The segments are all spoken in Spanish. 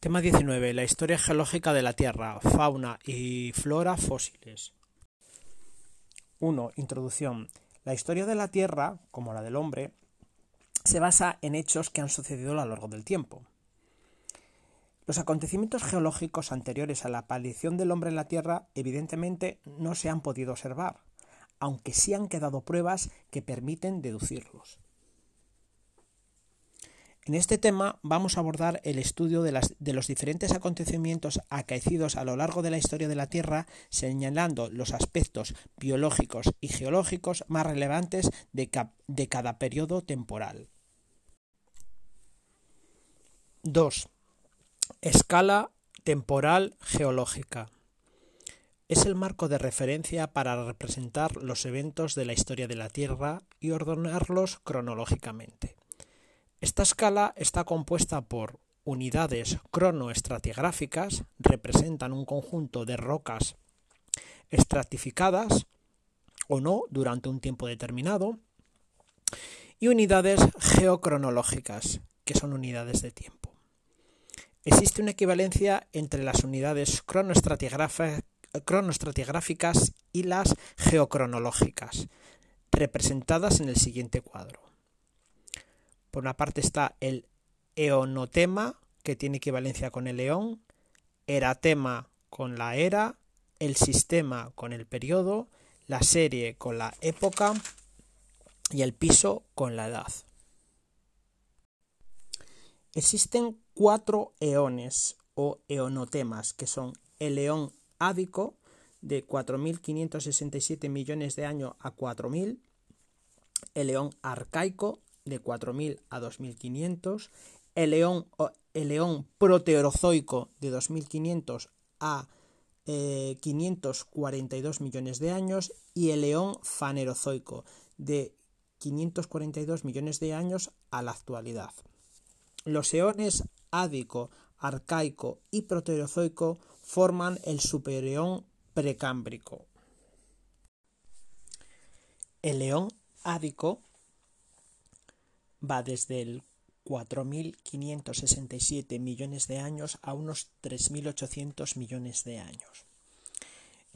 Tema 19. La historia geológica de la Tierra, fauna y flora fósiles. 1. Introducción. La historia de la Tierra, como la del hombre, se basa en hechos que han sucedido a lo largo del tiempo. Los acontecimientos geológicos anteriores a la aparición del hombre en la Tierra evidentemente no se han podido observar, aunque sí han quedado pruebas que permiten deducirlos. En este tema vamos a abordar el estudio de, los diferentes acontecimientos acaecidos a lo largo de la historia de la Tierra, señalando los aspectos biológicos y geológicos más relevantes de, de cada periodo temporal. 2. Escala temporal geológica. Es el marco de referencia para representar los eventos de la historia de la Tierra y ordenarlos cronológicamente. Esta escala está compuesta por unidades cronoestratigráficas, representan un conjunto de rocas estratificadas o no durante un tiempo determinado, y unidades geocronológicas, que son unidades de tiempo. Existe una equivalencia entre las unidades cronoestratigráficas y las geocronológicas, representadas en el siguiente cuadro. Por una parte está el eonotema, que tiene equivalencia con el eón, eratema con la era, el sistema con el periodo, la serie con la época y el piso con la edad. Existen cuatro eones o eonotemas, que son el eón ádico, de 4.567 millones de años a 4.000, el eón arcaico, de 4.000 a 2.500, el león, el león proterozoico de 2.500 a 542 eh, millones de años y el león fanerozoico de 542 millones de años a la actualidad. Los eones ádico, arcaico y proterozoico forman el supereón precámbrico. El león ádico va desde el 4.567 millones de años a unos 3.800 millones de años.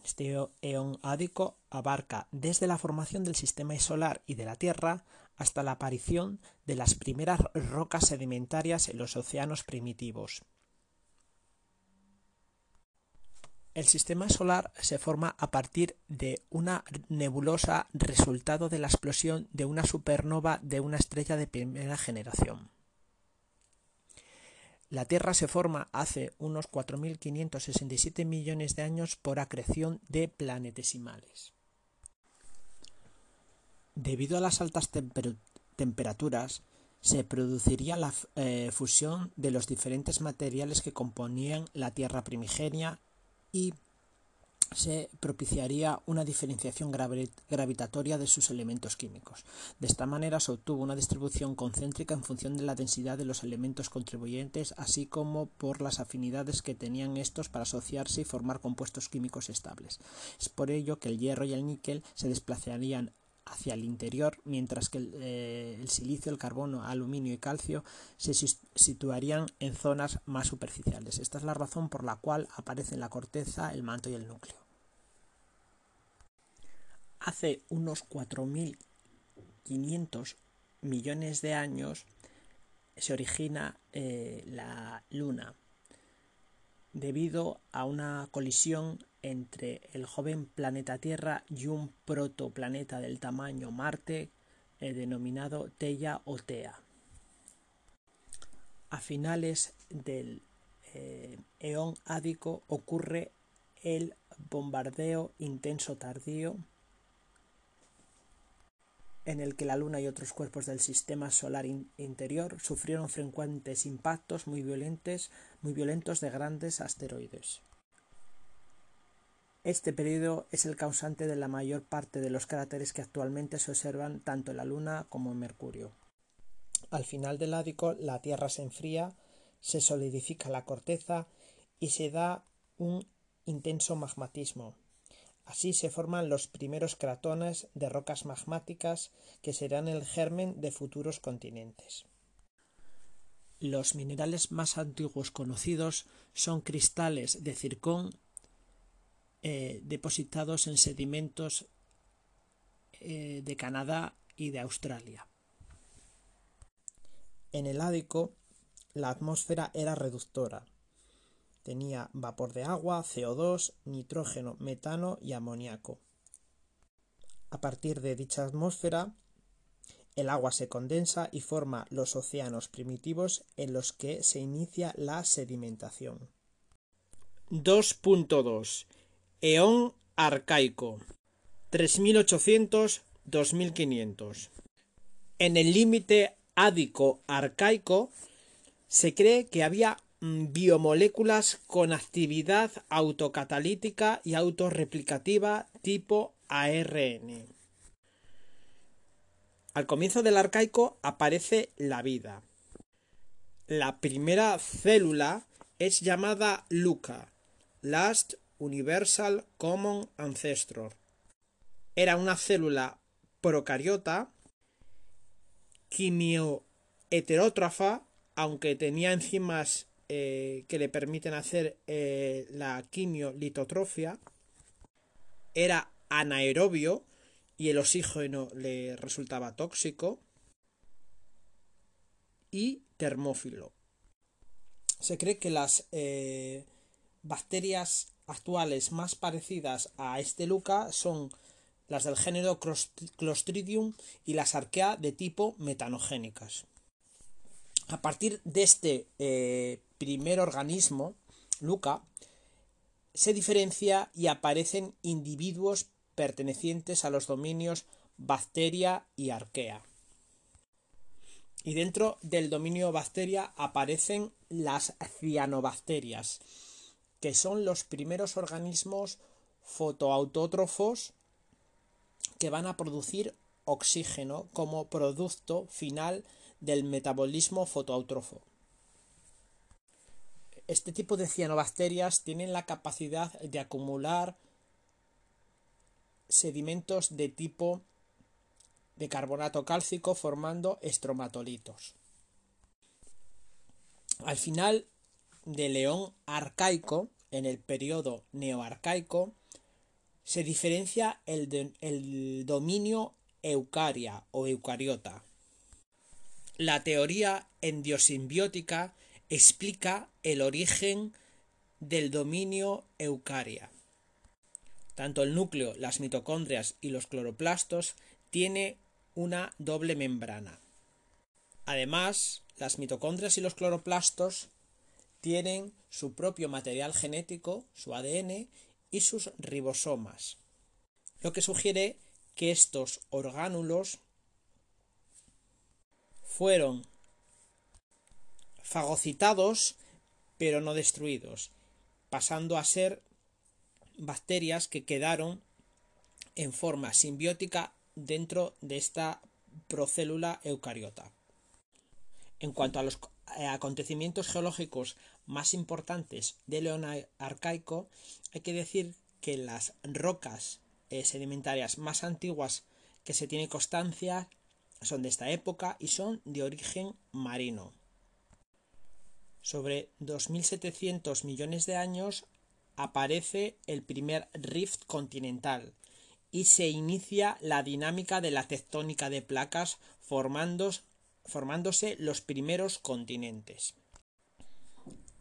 Este eón ádico abarca desde la formación del sistema solar y de la Tierra hasta la aparición de las primeras rocas sedimentarias en los océanos primitivos. El sistema solar se forma a partir de una nebulosa resultado de la explosión de una supernova de una estrella de primera generación. La Tierra se forma hace unos 4.567 millones de años por acreción de planetesimales. Debido a las altas temperaturas, se produciría la eh, fusión de los diferentes materiales que componían la Tierra primigenia y se propiciaría una diferenciación gravitatoria de sus elementos químicos. De esta manera se obtuvo una distribución concéntrica en función de la densidad de los elementos contribuyentes, así como por las afinidades que tenían estos para asociarse y formar compuestos químicos estables. Es por ello que el hierro y el níquel se desplazarían hacia el interior, mientras que eh, el, silicio, el carbono, aluminio y calcio se situarían en zonas más superficiales. Esta es la razón por la cual aparecen la corteza, el manto y el núcleo. Hace unos 4.500 millones de años se origina eh, la Luna debido a una colisión entre el joven planeta Tierra y un protoplaneta del tamaño Marte eh, denominado Teia o Tea. A finales del eh, eón ádico ocurre el bombardeo intenso tardío en el que la Luna y otros cuerpos del sistema solar interior sufrieron frecuentes impactos muy violentos, muy violentos de grandes asteroides. Este periodo es el causante de la mayor parte de los cráteres que actualmente se observan tanto en la Luna como en Mercurio. Al final del ádico la Tierra se enfría, se solidifica la corteza y se da un intenso magmatismo. Así se forman los primeros cratones de rocas magmáticas que serán el germen de futuros continentes. Los minerales más antiguos conocidos son cristales de circón eh, depositados en sedimentos eh, de Canadá y de Australia. En el Ádico, la atmósfera era reductora. Tenía vapor de agua, CO2, nitrógeno, metano y amoníaco. A partir de dicha atmósfera, el agua se condensa y forma los océanos primitivos en los que se inicia la sedimentación. 2.2 Eón arcaico 3800-2500 En el límite ádico arcaico se cree que había biomoléculas con actividad autocatalítica y autorreplicativa tipo ARN. Al comienzo del arcaico aparece la vida. La primera célula es llamada LUCA, Last Universal Common Ancestor. Era una célula procariota quimioheterótrafa, aunque tenía enzimas eh, que le permiten hacer eh, la quimiolitotrofia. Era anaerobio, y el oxígeno le resultaba tóxico y termófilo. Se cree que las eh, bacterias actuales más parecidas a este Luca son las del género Clostridium y las arquea de tipo metanogénicas. A partir de este eh, primer organismo, Luca, se diferencia y aparecen individuos pertenecientes a los dominios bacteria y arquea. Y dentro del dominio bacteria aparecen las cianobacterias, que son los primeros organismos fotoautótrofos que van a producir oxígeno como producto final del metabolismo fotoautótrofo. Este tipo de cianobacterias tienen la capacidad de acumular sedimentos de tipo de carbonato cálcico formando estromatolitos. Al final del león arcaico, en el periodo neoarcaico, se diferencia el, el dominio eucaria o eucariota. La teoría endiosimbiótica explica el origen del dominio eucaria. Tanto el núcleo, las mitocondrias y los cloroplastos tiene una doble membrana. Además, las mitocondrias y los cloroplastos tienen su propio material genético, su ADN y sus ribosomas, lo que sugiere que estos orgánulos fueron fagocitados pero no destruidos, pasando a ser bacterias que quedaron en forma simbiótica dentro de esta procélula eucariota. En cuanto a los eh, acontecimientos geológicos más importantes del León arcaico, hay que decir que las rocas eh, sedimentarias más antiguas que se tiene constancia son de esta época y son de origen marino. Sobre 2.700 millones de años aparece el primer rift continental y se inicia la dinámica de la tectónica de placas formándose los primeros continentes.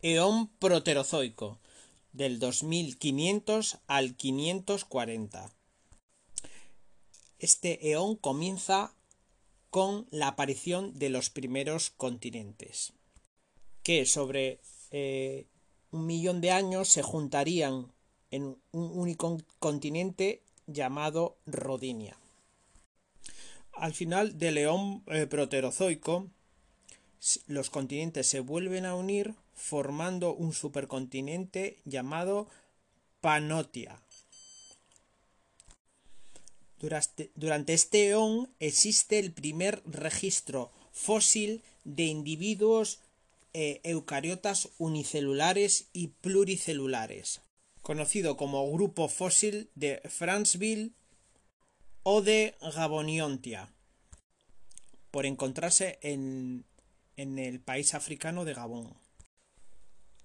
Eón proterozoico del 2500 al 540. Este eón comienza con la aparición de los primeros continentes, que sobre eh, un millón de años se juntarían en un único continente llamado Rodinia. Al final del león eh, proterozoico, los continentes se vuelven a unir formando un supercontinente llamado Panotia. Durante, este eón existe el primer registro fósil de individuos eh, eucariotas unicelulares y pluricelulares, conocido como grupo fósil de Franceville o de Gaboniontia, por encontrarse en, en el país africano de Gabón.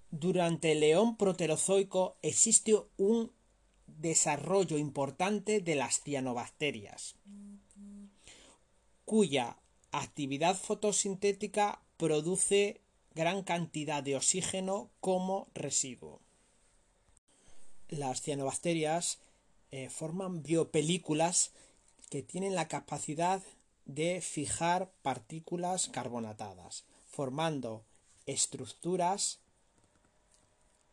Durante el León proterozoico existe un desarrollo importante de las cianobacterias, cuya actividad fotosintética produce gran cantidad de oxígeno como residuo. Las cianobacterias eh, forman biopelículas que tienen la capacidad de fijar partículas carbonatadas, formando estructuras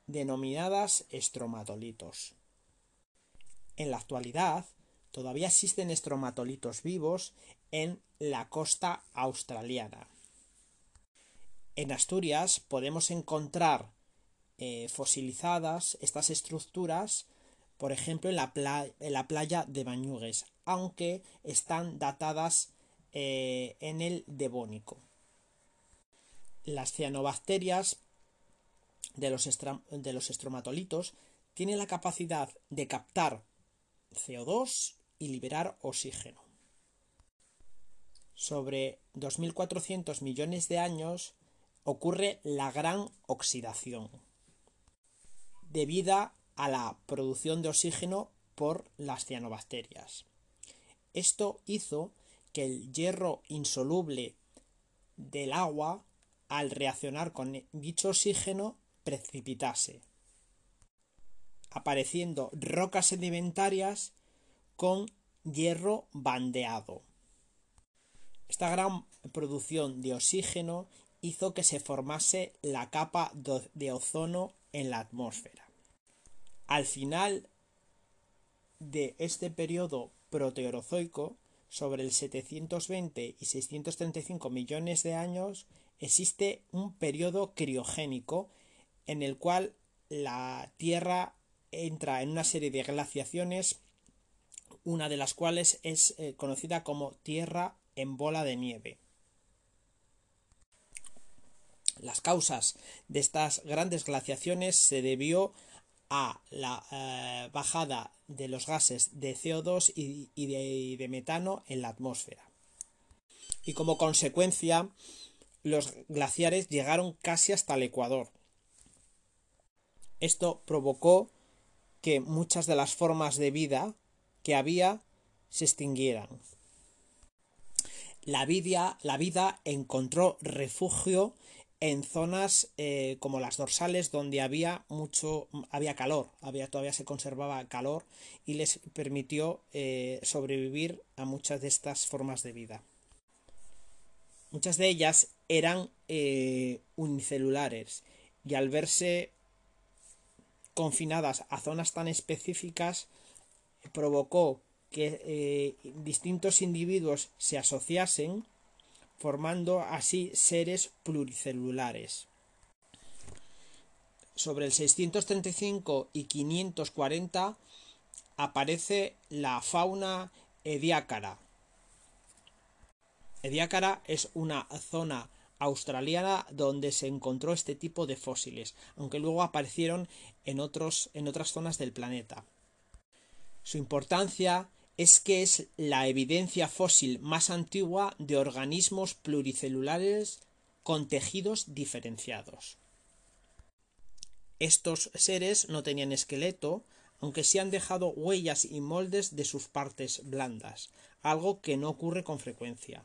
denominadas estromatolitos. En la actualidad, todavía existen estromatolitos vivos en la costa australiana. En Asturias podemos encontrar eh, fosilizadas estas estructuras, por ejemplo, en la, playa de Bañugues, aunque están datadas eh, en el Devónico. Las cianobacterias de los, de los estromatolitos tienen la capacidad de captar CO2 y liberar oxígeno. Sobre 2.400 millones de años ocurre la gran oxidación, debida a la producción de oxígeno por las cianobacterias. Esto hizo que el hierro insoluble del agua, al reaccionar con dicho oxígeno, precipitase, apareciendo rocas sedimentarias con hierro bandeado. Esta gran producción de oxígeno hizo que se formase la capa de ozono en la atmósfera. Al final de este periodo proteorozoico, sobre el 720 y 635 millones de años, existe un periodo criogénico en el cual la Tierra entra en una serie de glaciaciones, una de las cuales es eh, conocida como Tierra en bola de nieve. Las causas de estas grandes glaciaciones se debió a la eh, bajada de los gases de CO2 y, de, metano en la atmósfera. Y como consecuencia, los glaciares llegaron casi hasta el Ecuador. Esto provocó que muchas de las formas de vida que había se extinguieran. La vida, la vida encontró refugio en zonas eh, como las dorsales donde había mucho había calor había todavía se conservaba calor y les permitió eh, sobrevivir a muchas de estas formas de vida. Muchas de ellas eran eh, unicelulares y al verse confinadas a zonas tan específicas provocó que distintos individuos se asociasen formando así seres pluricelulares. Sobre el 635 y 540 aparece la fauna ediácara. Ediácara es una zona australiana donde se encontró este tipo de fósiles, aunque luego aparecieron en, otros, en otras zonas del planeta. Su importancia es que es la evidencia fósil más antigua de organismos pluricelulares con tejidos diferenciados. Estos seres no tenían esqueleto, aunque sí han dejado huellas y moldes de sus partes blandas, algo que no ocurre con frecuencia.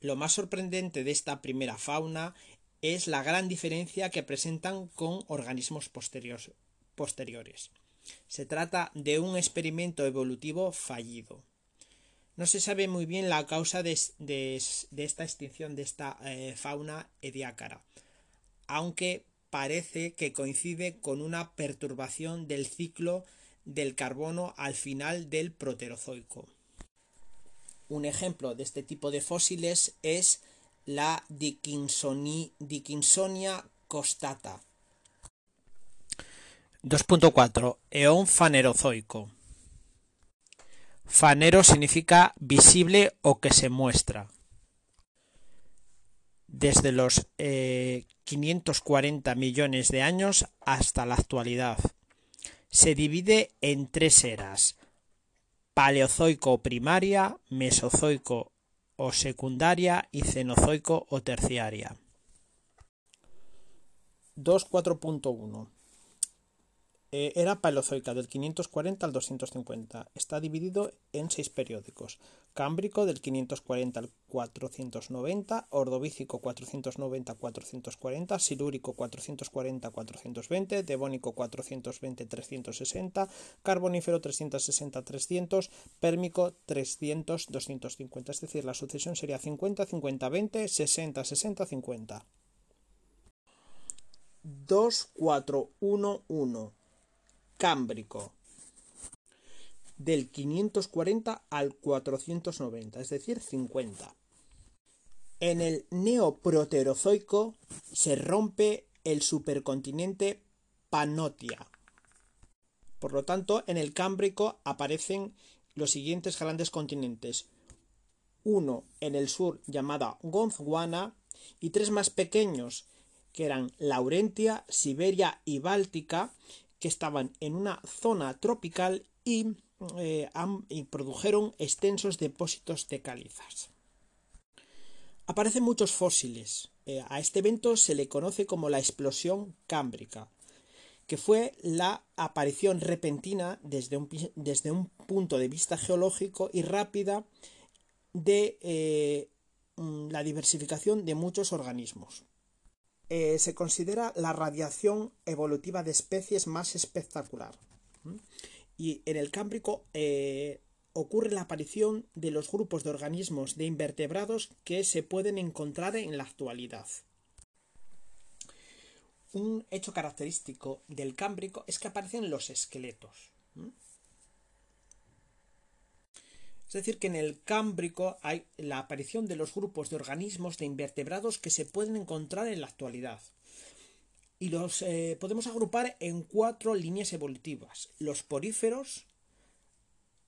Lo más sorprendente de esta primera fauna es la gran diferencia que presentan con organismos posteriores. Se trata de un experimento evolutivo fallido. No se sabe muy bien la causa de, esta extinción de esta eh, fauna ediácara, aunque parece que coincide con una perturbación del ciclo del carbono al final del proterozoico. Un ejemplo de este tipo de fósiles es la Dickinsonia costata, 2.4 Eón fanerozoico Fanero significa visible o que se muestra. Desde los 540 eh, millones de años hasta la actualidad. Se divide en tres eras. Paleozoico primaria, Mesozoico o secundaria y cenozoico o terciaria. 2.4.1 eh, era paleozoica del 540 al 250. Está dividido en seis periódicos. Cámbrico del 540 al 490, Ordovícico 490-440, Silúrico 440-420, Devónico 420-360, Carbonífero 360-300, Pérmico 300-250. Es decir, la sucesión sería 50-50-20, 60-60-50. 2-4-1-1 Cámbrico del 540 al 490, es decir, 50. En el neoproterozoico se rompe el supercontinente Panotia. Por lo tanto, en el Cámbrico aparecen los siguientes grandes continentes. Uno en el sur llamado Gondwana y tres más pequeños que eran Laurentia, Siberia y Báltica, que estaban en una zona tropical y, eh, produjeron extensos depósitos de calizas. Aparecen muchos fósiles. Eh, a este evento se le conoce como la explosión cámbrica, que fue la aparición repentina desde un, desde un punto de vista geológico y rápida de eh, mm, la diversificación de muchos organismos. Eh, se considera la radiación evolutiva de especies más espectacular. Y en el Cámbrico eh, ocurre la aparición de los grupos de organismos de invertebrados que se pueden encontrar en la actualidad. Un hecho característico del Cámbrico es que aparecen los esqueletos. Es decir, que en el Cámbrico hay la aparición de los grupos de organismos de invertebrados que se pueden encontrar en la actualidad. Y los eh, podemos agrupar en cuatro líneas evolutivas. Los poríferos,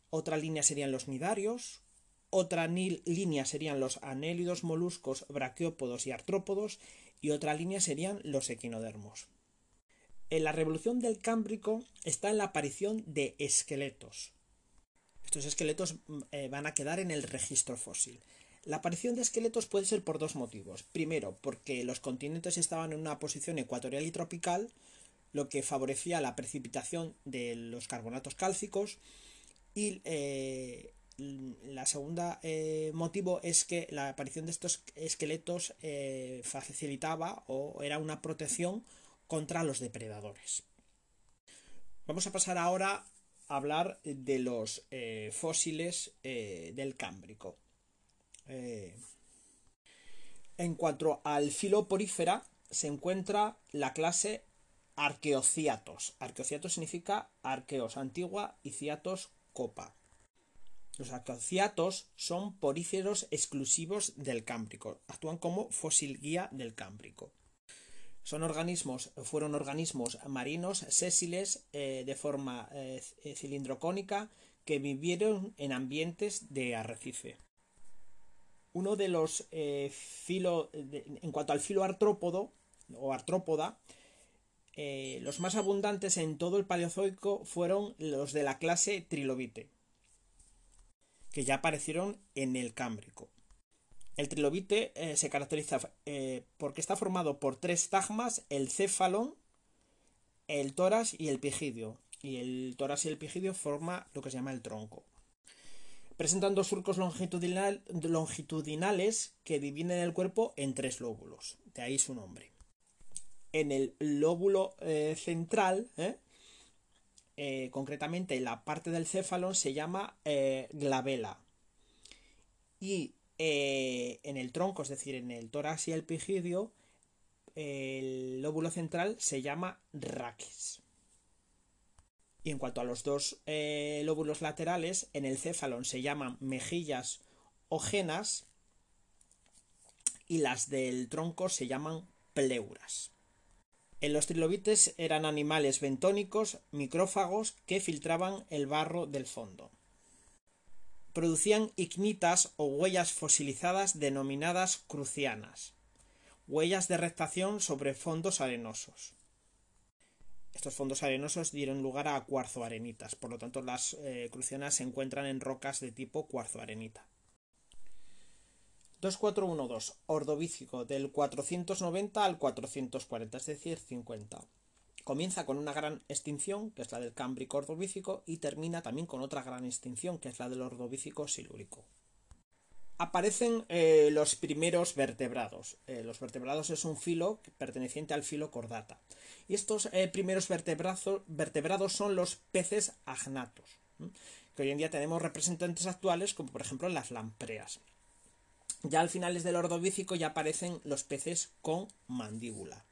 otra línea serían los nidarios, otra línea serían los anélidos, moluscos, braquiópodos y artrópodos, y otra línea serían los equinodermos. En la revolución del Cámbrico está en la aparición de esqueletos. Estos esqueletos mm, eh, van a quedar en el registro fósil. La aparición de esqueletos puede ser por dos motivos. Primero, porque los continentes estaban en una posición ecuatorial y tropical, lo que favorecía la precipitación de los carbonatos cálcicos. Y eh, la segunda eh, motivo es que la aparición de estos esqueletos facilitaba o era una protección contra los depredadores. Vamos a pasar ahora hablar de los eh, fósiles eh, del Cámbrico. Eh, en cuanto al filoporífera, se encuentra la clase Arqueociatos. Arqueociatos significa arqueos antigua y ciatos copa. Los arqueociatos son poríferos exclusivos del Cámbrico. Actúan como fósil guía del Cámbrico. Son organismos, fueron organismos marinos sésiles eh, de forma eh, cilindrocónica que vivieron en ambientes de arrecife. Uno de los eh, filo, en cuanto al filo artrópodo o artrópoda, los más abundantes en todo el Paleozoico fueron los de la clase Trilobite, que ya aparecieron en el Cámbrico. El trilobite eh, se caracteriza eh, porque está formado por tres tagmas, el céfalon, el tórax y el pigidio. Y el tórax y el pigidio forma lo que se llama el tronco. Presentan dos surcos longitudinales que dividen el cuerpo en tres lóbulos. De ahí su nombre. En el lóbulo eh, central, concretamente en la parte del céfalon, se llama glabela. Y eh, en el tronco, es decir, en el tórax y el pigidio, el lóbulo central se llama raquis. Y en cuanto a los dos eh, lóbulos laterales, en el céfalon se llaman mejillas o genas y las del tronco se llaman pleuras. En los trilobites eran animales bentónicos, micrófagos que filtraban el barro del fondo producían ignitas o huellas fosilizadas denominadas crucianas, huellas de rectación sobre fondos arenosos. Estos fondos arenosos dieron lugar a cuarzo-arenitas, por lo tanto las eh, crucianas se encuentran en rocas de tipo cuarzo-arenita. 2412, ordovícico, del 490 al 440, es decir, 50. Comienza con una gran extinción, que es la del Cámbrico ordovícico, y termina también con otra gran extinción, que es la del ordovícico silúrico. Aparecen eh, los primeros vertebrados. Eh, los vertebrados es un filo perteneciente al filo cordata. Y estos eh, primeros vertebrados son los peces agnatos, que hoy en día tenemos representantes actuales, como por ejemplo las lampreas. Ya al finales del ordovícico ya aparecen los peces con mandíbula.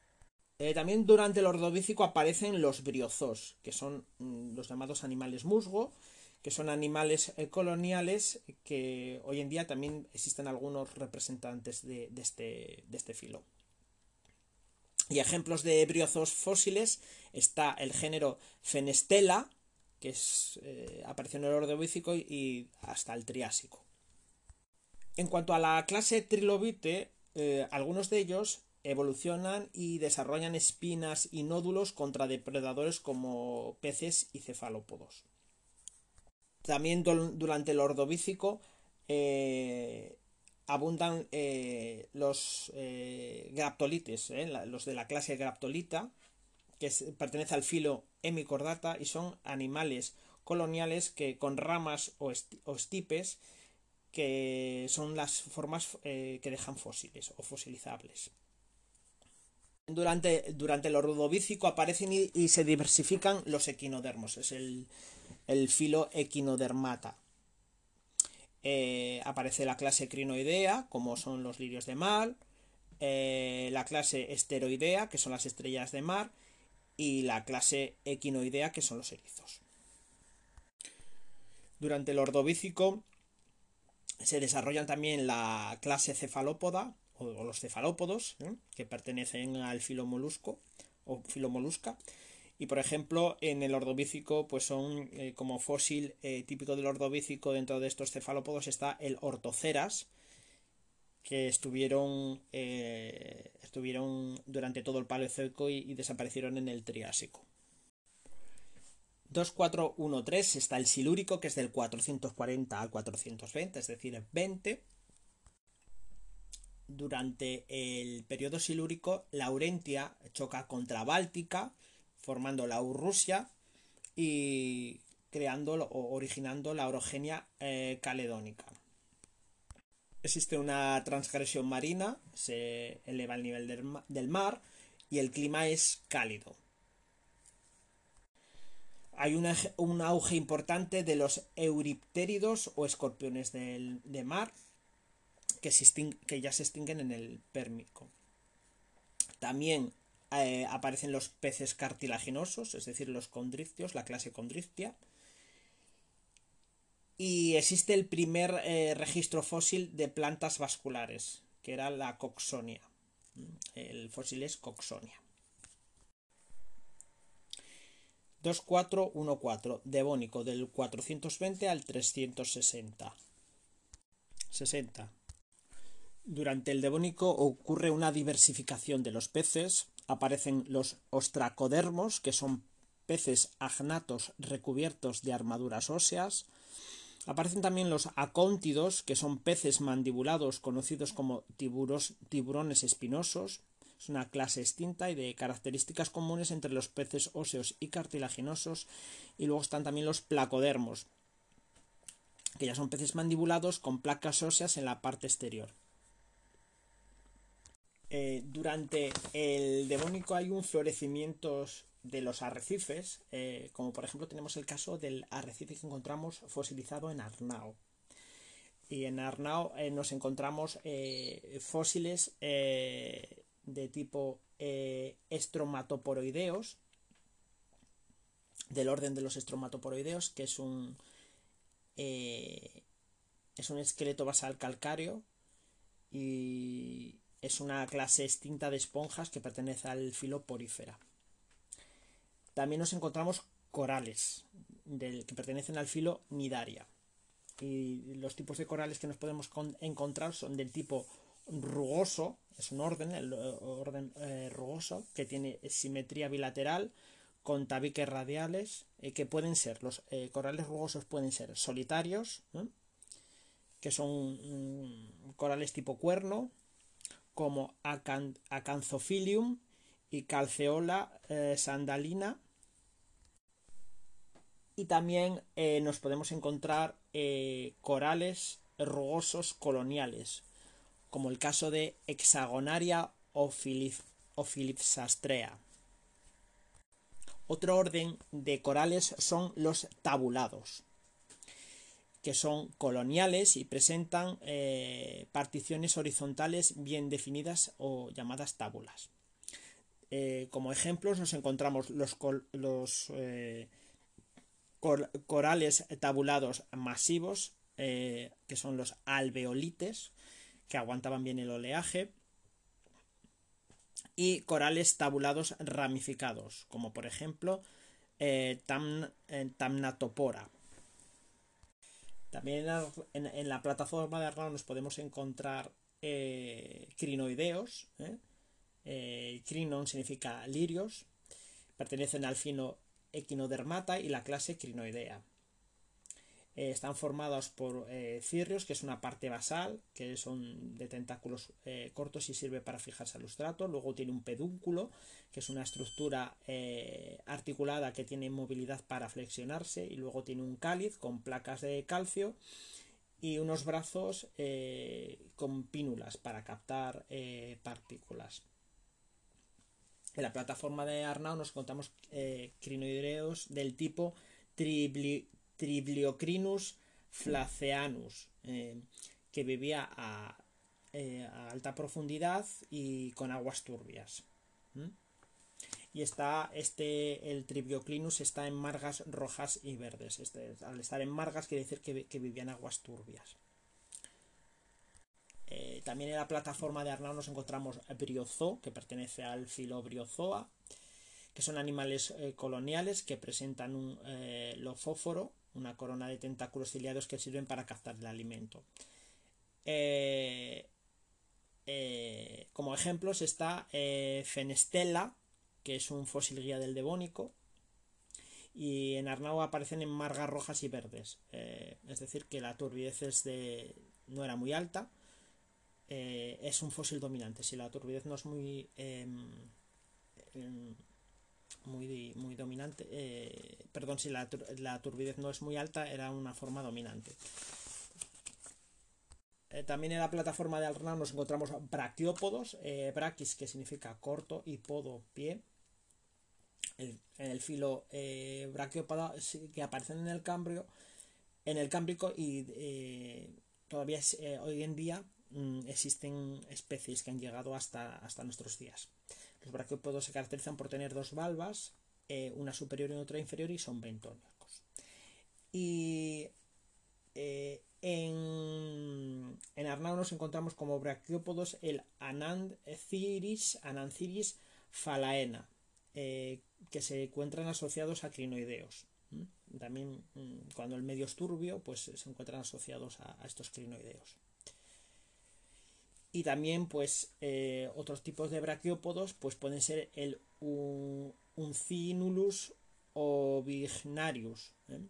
Eh, también durante el ordovícico aparecen los briozos, que son mm, los llamados animales musgo, que son animales eh, coloniales que hoy en día también existen algunos representantes de, este, este, filo. Y ejemplos de briozos fósiles está el género Fenestela, que eh, apareció en el ordovícico y hasta el Triásico. En cuanto a la clase Trilobite, algunos de ellos evolucionan y desarrollan espinas y nódulos contra depredadores como peces y cefalópodos. También durante el Ordovícico eh, abundan eh, los graptolites, los de la clase graptolita, que pertenece al filo hemicordata y son animales coloniales que con ramas o, estipes que son las formas eh, que dejan fósiles o fosilizables. Durante, durante el ordovícico aparecen y, se diversifican los equinodermos, es el, filo equinodermata. Eh, aparece la clase crinoidea, como son los lirios de mar, eh, la clase esteroidea, que son las estrellas de mar, y la clase equinoidea, que son los erizos. Durante el ordovícico se desarrollan también la clase cefalópoda o, los cefalópodos ¿eh? que pertenecen al filo molusco o filomolusca y por ejemplo en el ordovícico pues son eh, como fósil eh, típico del ordovícico dentro de estos cefalópodos está el ortoceras que estuvieron estuvieron durante todo el paleozoico y desaparecieron en el triásico 2413 está el silúrico, que es del 440 al 420, es decir, 20. Durante el periodo silúrico, Laurentia choca contra Báltica, formando la Urrusia y creando o originando la orogenia eh, caledónica. Existe una transgresión marina, se eleva el nivel del mar y el clima es cálido hay un auge importante de los euriptéridos o escorpiones del, de mar que, que, ya se extinguen en el Pérmico. También eh, aparecen los peces cartilaginosos, es decir, los condrictios, la clase condrictia. Y existe el primer eh, registro fósil de plantas vasculares, que era la coxonia. El fósil es coxonia. 2414, Devónico, del 420 al 360. 60. Durante el Devónico ocurre una diversificación de los peces, aparecen los ostracodermos, que son peces agnatos recubiertos de armaduras óseas, aparecen también los acóntidos, que son peces mandibulados conocidos como tiburones espinosos, es una clase extinta y de características comunes entre los peces óseos y cartilaginosos. Y luego están también los placodermos, que ya son peces mandibulados con placas óseas en la parte exterior. Eh, durante el Devónico hay un florecimiento de los arrecifes, eh, como por ejemplo tenemos el caso del arrecife que encontramos fosilizado en Arnao. Y en Arnao eh, nos encontramos fósiles de tipo estromatoporoideos, del orden de los estromatoporoideos, que es un, es un esqueleto basal calcáreo y es una clase extinta de esponjas que pertenece al filo porífera. También nos encontramos corales del, que pertenecen al filo nidaria. Y los tipos de corales que nos podemos encontrar son del tipo rugoso, es un orden, el orden eh, rugoso, que tiene simetría bilateral con tabiques radiales, eh, que pueden ser, los eh, corales rugosos pueden ser solitarios, que son mm, corales tipo cuerno, como Acanthophyllum y Calceola eh, sandalina. Y también eh, nos podemos encontrar eh, corales rugosos coloniales, como el caso de Hexagonaria o, Philipsastrea. Otro orden de corales son los tabulados, que son coloniales y presentan eh, particiones horizontales bien definidas o llamadas tábulas. Eh, como ejemplos nos encontramos los, eh, corales tabulados masivos, que son los alveolites, que aguantaban bien el oleaje, y corales tabulados ramificados, como por ejemplo Tamnatopora. También en, la plataforma de Arnaud nos podemos encontrar eh, crinoideos. crinon significa lirios. Pertenecen al fino Equinodermata y la clase Crinoidea. Eh, están formados por eh, cirrios, que es una parte basal, que son de tentáculos eh, cortos y sirve para fijarse al sustrato. Luego tiene un pedúnculo, que es una estructura articulada que tiene movilidad para flexionarse. Y luego tiene un cáliz con placas de calcio y unos brazos con pínulas para captar partículas. En la plataforma de Arnau nos contamos crinoideos del tipo tribli Tribliocrinus flaceanus, eh, que vivía eh, a, alta profundidad y con aguas turbias. Y está este, el Tribliocrinus está en margas rojas y verdes. Este, al estar en margas quiere decir que, que vivía en aguas turbias. Eh, también en la plataforma de Arnau nos encontramos Briozo, que pertenece al filo Briozoa, que son animales coloniales que presentan un lofóforo una corona de tentáculos ciliados que sirven para captar el alimento. Eh, eh, como ejemplos está eh, Fenestella, que es un fósil guía del Devónico, y en Arnau aparecen en margas rojas y verdes, es decir, que la turbidez de, no era muy alta. es un fósil dominante. Si la turbidez no es muy em, em, muy, muy dominante, eh, perdón, si la, la, turbidez no es muy alta, era una forma dominante. Eh, también en la plataforma de Arnau nos encontramos brachiópodos, eh, brachis que significa corto y podo pie. en el filo eh, brachiópoda que aparecen en el Cambrio, en el Cámbrico y todavía hoy en día mm, existen especies que han llegado hasta, hasta nuestros días. Los braquiópodos se caracterizan por tener dos valvas, eh, una superior y otra inferior, y son bentónicos. Y eh, en, en, Arnau nos encontramos como braquiópodos el Ananciris, Ananciris falaena, eh, que se encuentran asociados a crinoideos. También mm, cuando el medio es turbio, pues se encuentran asociados a estos crinoideos y también pues eh, otros tipos de braquiópodos pues pueden ser el Uncinulus o Vignarius ¿eh?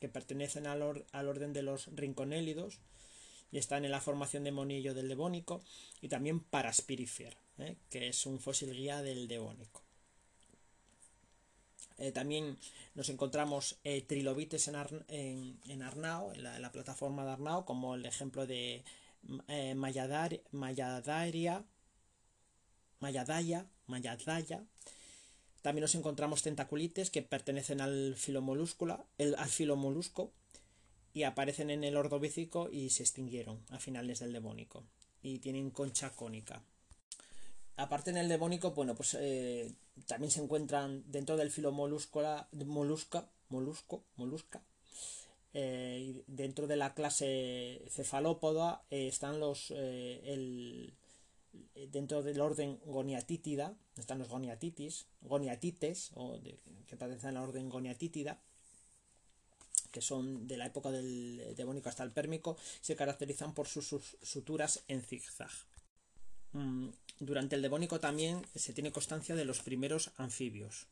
que pertenecen al, orden de los rinconélidos y están en la formación de monillo del devónico y también Paraspirifer ¿eh? que es un fósil guía del devónico también nos encontramos trilobites en, en, Arnao, en la, plataforma de Arnao, como el ejemplo de eh, Mayadaria, Mayadaya, Mayadaya. También nos encontramos tentaculites que pertenecen al filomolusco, el, al filomolusco y aparecen en el ordovícico y se extinguieron a finales del Devónico y tienen concha cónica. Aparte en el Devónico, bueno, pues eh, también se encuentran dentro del filomolusco, molusca, molusco, molusca, eh, dentro de la clase cefalópoda eh, están los eh, el, dentro del orden goniatítida están los goniatitis goniatites o que pertenecen al orden goniatítida que son de la época del devónico hasta el pérmico se caracterizan por sus, suturas en zigzag. Mm, durante el devónico también se tiene constancia de los primeros anfibios